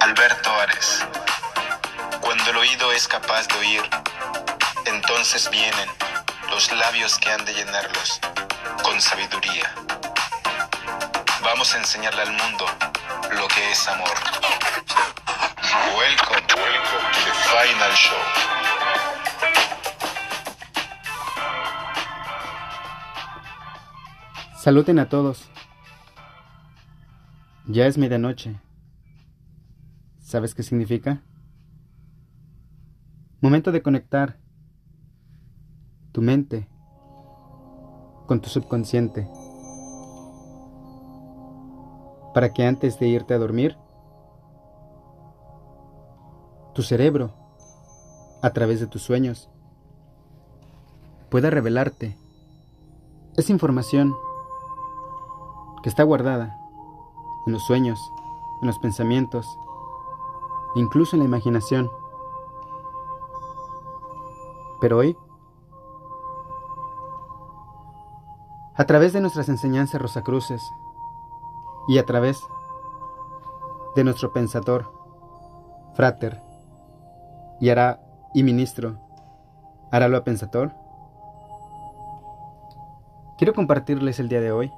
Alberto Ares. Cuando el oído es capaz de oír, entonces vienen los labios que han de llenarlos con sabiduría. Vamos a enseñarle al mundo lo que es amor. Welcome, welcome to the final show. Saluten a todos. Ya es medianoche. ¿Sabes qué significa? Momento de conectar tu mente con tu subconsciente para que antes de irte a dormir, tu cerebro, a través de tus sueños, pueda revelarte esa información que está guardada en los sueños, en los pensamientos, incluso en la imaginación. Pero hoy, a través de nuestras enseñanzas rosacruces y a través de nuestro pensador, frater y hará y ministro, lo pensador, quiero compartirles el día de hoy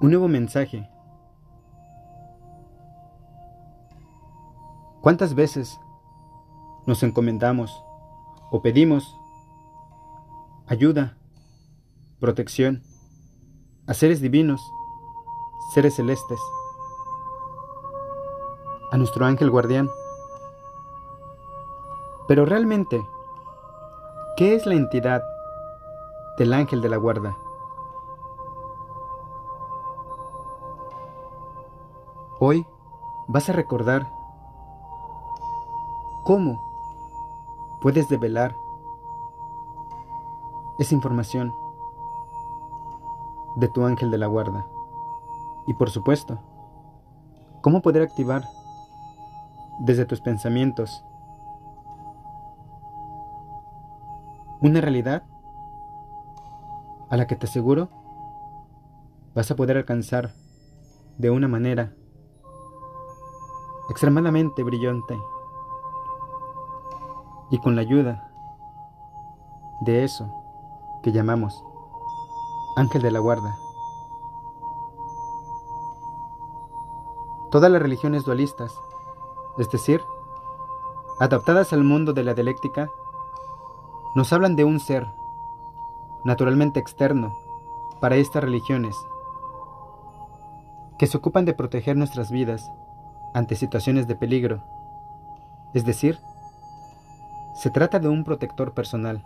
un nuevo mensaje. ¿Cuántas veces nos encomendamos o pedimos ayuda, protección a seres divinos, seres celestes, a nuestro ángel guardián? Pero realmente, ¿qué es la entidad del ángel de la guarda? Hoy vas a recordar cómo puedes develar esa información de tu ángel de la guarda. Y por supuesto, cómo poder activar desde tus pensamientos una realidad a la que te aseguro vas a poder alcanzar de una manera extremadamente brillante. Y con la ayuda de eso que llamamos ángel de la guarda. Todas las religiones dualistas, es decir, adaptadas al mundo de la dialéctica, nos hablan de un ser, naturalmente externo, para estas religiones, que se ocupan de proteger nuestras vidas ante situaciones de peligro. Es decir, se trata de un protector personal,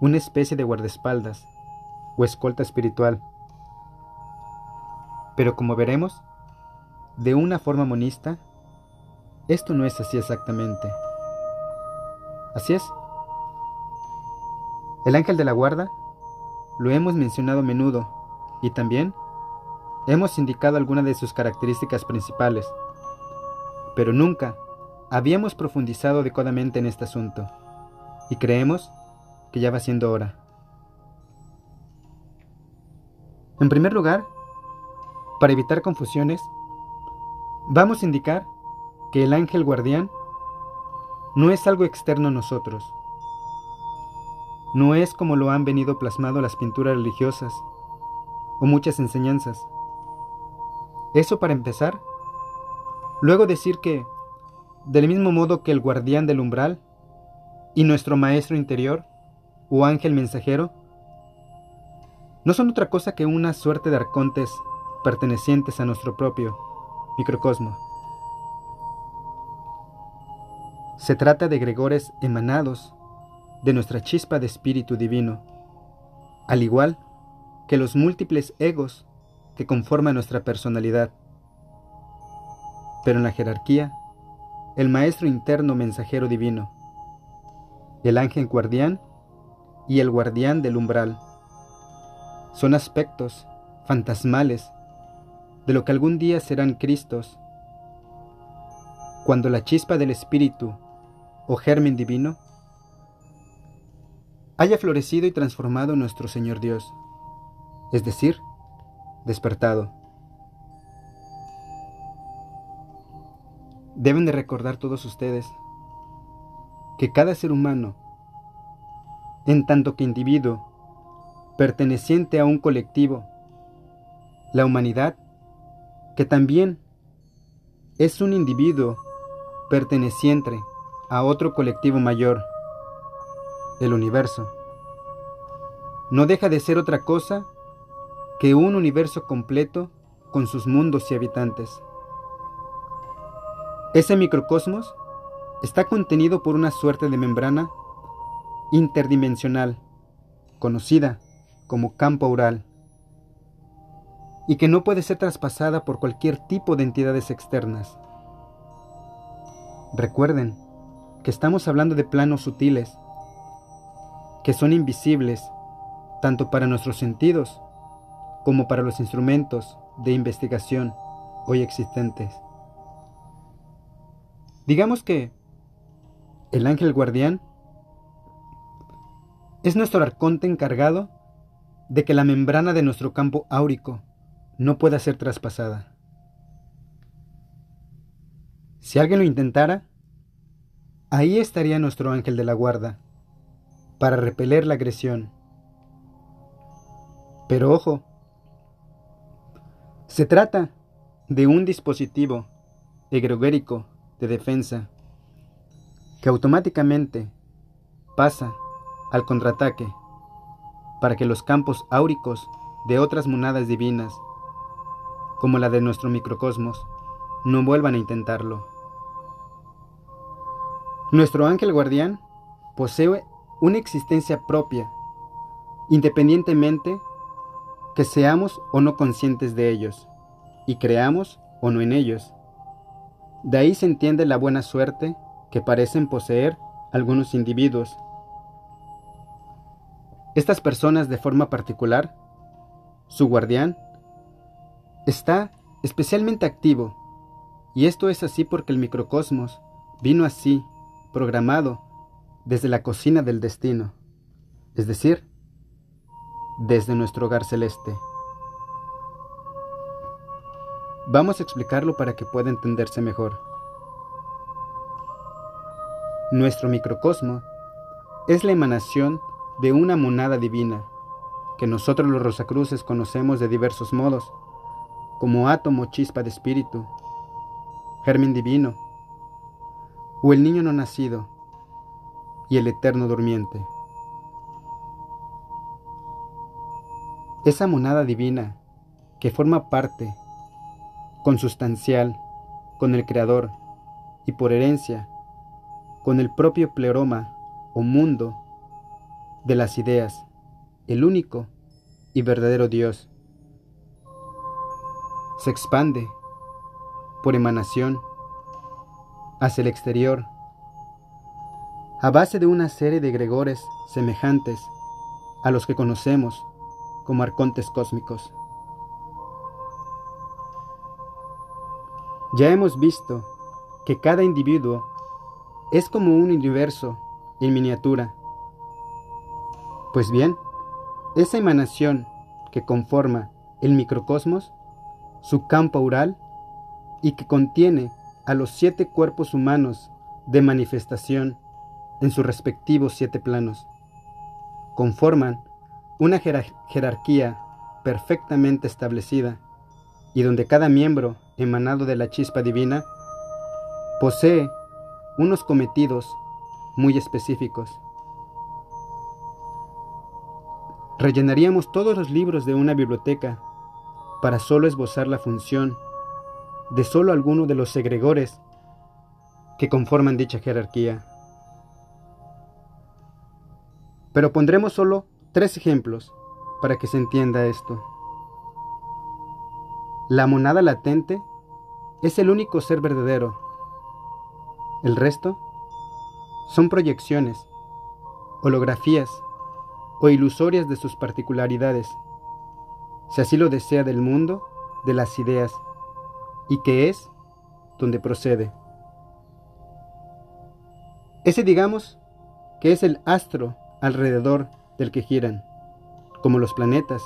una especie de guardaespaldas o escolta espiritual. Pero como veremos, de una forma monista, esto no es así exactamente. Así es. El ángel de la guarda lo hemos mencionado a menudo y también hemos indicado algunas de sus características principales, pero nunca habíamos profundizado adecuadamente en este asunto, y creemos que ya va siendo hora. En primer lugar, para evitar confusiones, vamos a indicar que el ángel guardián no es algo externo a nosotros. No es como lo han venido plasmado las pinturas religiosas o muchas enseñanzas. Eso para empezar. Luego decir que, del mismo modo que el guardián del umbral y nuestro maestro interior, o ángel mensajero, no son otra cosa que una suerte de arcontes pertenecientes a nuestro propio microcosmo. Se trata de gregores emanados de nuestra chispa de espíritu divino, al igual que los múltiples egos que conforma nuestra personalidad. pero en la jerarquía, el maestro interno mensajero divino, el ángel guardián y el guardián del umbral. Son aspectos fantasmales de lo que algún día serán Cristos, cuando la chispa del Espíritu o germen divino haya florecido y transformado nuestro Señor Dios, es decir, despertado. Deben de recordar todos ustedes que cada ser humano, en tanto que individuo, perteneciente a un colectivo, la humanidad, que también es un individuo perteneciente a otro colectivo mayor, el universo, no deja de ser otra cosa que un universo completo con sus mundos y habitantes. Ese microcosmos está contenido por una suerte de membrana interdimensional, conocida como campo oral, y que no puede ser traspasada por cualquier tipo de entidades externas. Recuerden que estamos hablando de planos sutiles, que son invisibles tanto para nuestros sentidos como para los instrumentos de investigación hoy existentes. Digamos que el ángel guardián es nuestro arconte encargado de que la membrana de nuestro campo áurico no pueda ser traspasada. Si alguien lo intentara, ahí estaría nuestro ángel de la guarda para repeler la agresión. Pero ojo, se trata de un dispositivo egregérico de defensa que automáticamente pasa al contraataque para que los campos áuricos de otras monadas divinas, como la de nuestro microcosmos, no vuelvan a intentarlo. Nuestro ángel guardián posee una existencia propia, independientemente que seamos o no conscientes de ellos, y creamos o no en ellos. De ahí se entiende la buena suerte que parecen poseer algunos individuos. Estas personas de forma particular, su guardián, está especialmente activo, y esto es así porque el microcosmos vino así, programado, desde la cocina del destino, es decir, desde nuestro hogar celeste. Vamos a explicarlo para que pueda entenderse mejor. Nuestro microcosmo es la emanación de una monada divina, que nosotros los Rosacruces conocemos de diversos modos, como átomo chispa de espíritu, germen divino, o el niño no nacido y el eterno durmiente. Esa monada divina que forma parte consustancial con el Creador y por herencia con el propio pleroma o mundo de las ideas, el único y verdadero Dios. Se expande por emanación hacia el exterior a base de una serie de gregores semejantes a los que conocemos como arcontes cósmicos. Ya hemos visto que cada individuo es como un universo en miniatura. Pues bien, esa emanación que conforma el microcosmos, su campo aural, y que contiene a los siete cuerpos humanos de manifestación en sus respectivos siete planos, conforman una jerarquía perfectamente establecida y donde cada miembro emanado de la chispa divina posee unos cometidos muy específicos. Rellenaríamos todos los libros de una biblioteca para solo esbozar la función de solo alguno de los segregores que conforman dicha jerarquía. Pero pondremos solo tres ejemplos para que se entienda esto. La monada latente es el único ser verdadero. El resto son proyecciones, holografías o ilusorias de sus particularidades, si así lo desea del mundo, de las ideas, y que es donde procede. Ese digamos que es el astro alrededor del que giran, como los planetas,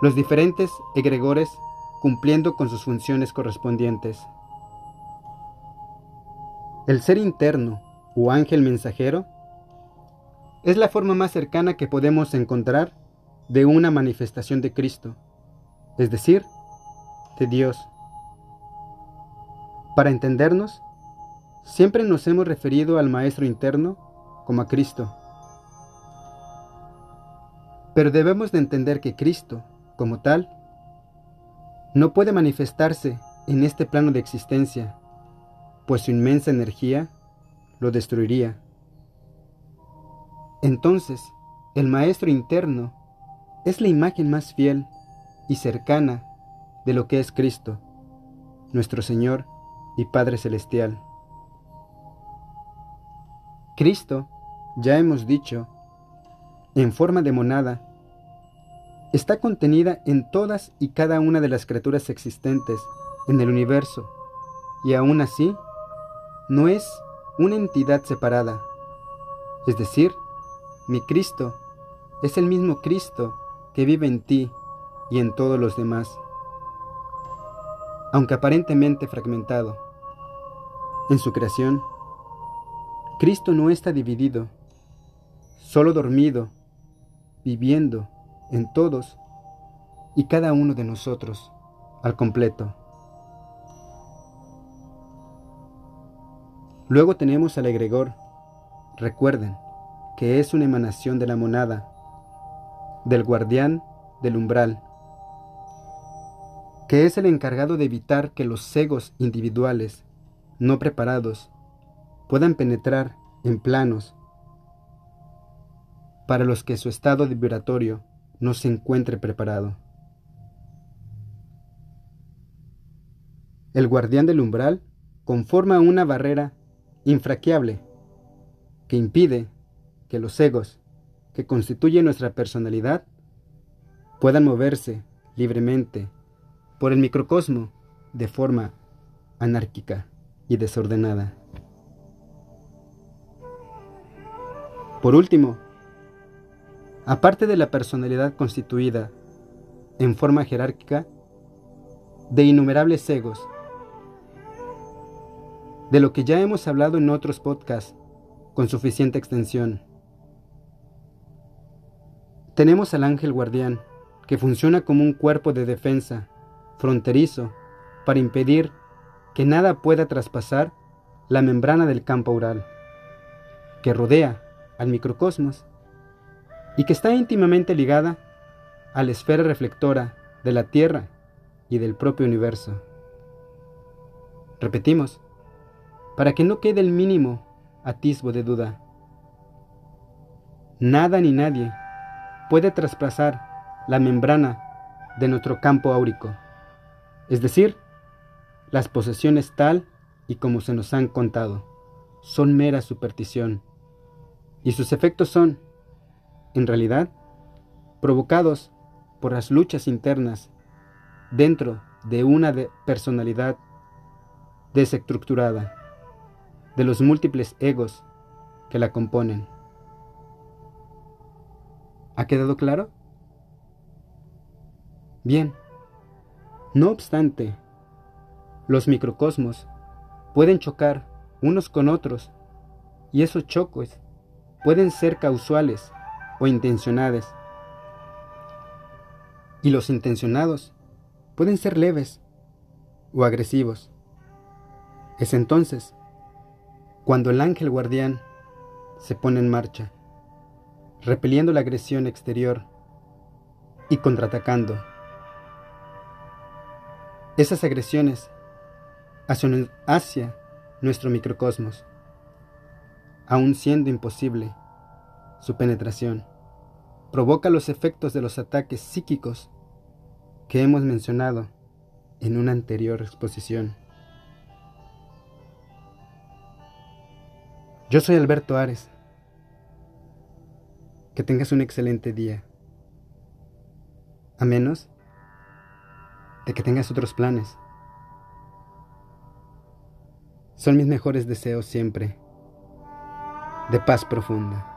los diferentes egregores cumpliendo con sus funciones correspondientes. El ser interno o ángel mensajero es la forma más cercana que podemos encontrar de una manifestación de Cristo, es decir, de Dios. Para entendernos, siempre nos hemos referido al Maestro interno como a Cristo. Pero debemos de entender que Cristo, como tal, no puede manifestarse en este plano de existencia, pues su inmensa energía lo destruiría. Entonces, el Maestro interno es la imagen más fiel y cercana de lo que es Cristo, nuestro Señor y Padre Celestial. Cristo, ya hemos dicho, en forma de monada, está contenida en todas y cada una de las criaturas existentes en el universo, y aún así, no es una entidad separada. Es decir, mi Cristo es el mismo Cristo que vive en ti y en todos los demás, aunque aparentemente fragmentado. En su creación, Cristo no está dividido, solo dormido, viviendo en todos y cada uno de nosotros al completo. Luego tenemos al egregor. Recuerden que es una emanación de la monada, del guardián del umbral, que es el encargado de evitar que los egos individuales no preparados puedan penetrar en planos para los que su estado vibratorio no se encuentre preparado. El guardián del umbral conforma una barrera infraqueable que impide que los egos que constituyen nuestra personalidad puedan moverse libremente por el microcosmo de forma anárquica y desordenada. Por último, aparte de la personalidad constituida en forma jerárquica de innumerables egos, de lo que ya hemos hablado en otros podcasts con suficiente extensión. Tenemos al ángel guardián, que funciona como un cuerpo de defensa fronterizo para impedir que nada pueda traspasar la membrana del campo oral, que rodea al microcosmos y que está íntimamente ligada a la esfera reflectora de la Tierra y del propio universo. Repetimos, para que no quede el mínimo atisbo de duda. Nada ni nadie puede traspasar la membrana de nuestro campo áurico, es decir, las posesiones tal y como se nos han contado, son mera superstición, y sus efectos son, en realidad, provocados por las luchas internas dentro de una personalidad desestructurada de los múltiples egos que la componen. ¿Ha quedado claro? Bien. No obstante, los microcosmos pueden chocar unos con otros y esos choques pueden ser causales o intencionales. Y los intencionados pueden ser leves o agresivos. Es entonces cuando el ángel guardián se pone en marcha, repeliendo la agresión exterior y contraatacando. Esas agresiones hacia, nuestro microcosmos, aun siendo imposible su penetración, provoca los efectos de los ataques psíquicos que hemos mencionado en una anterior exposición. Yo soy Alberto Ares. Que tengas un excelente día. A menos de que tengas otros planes. Son mis mejores deseos siempre. De paz profunda.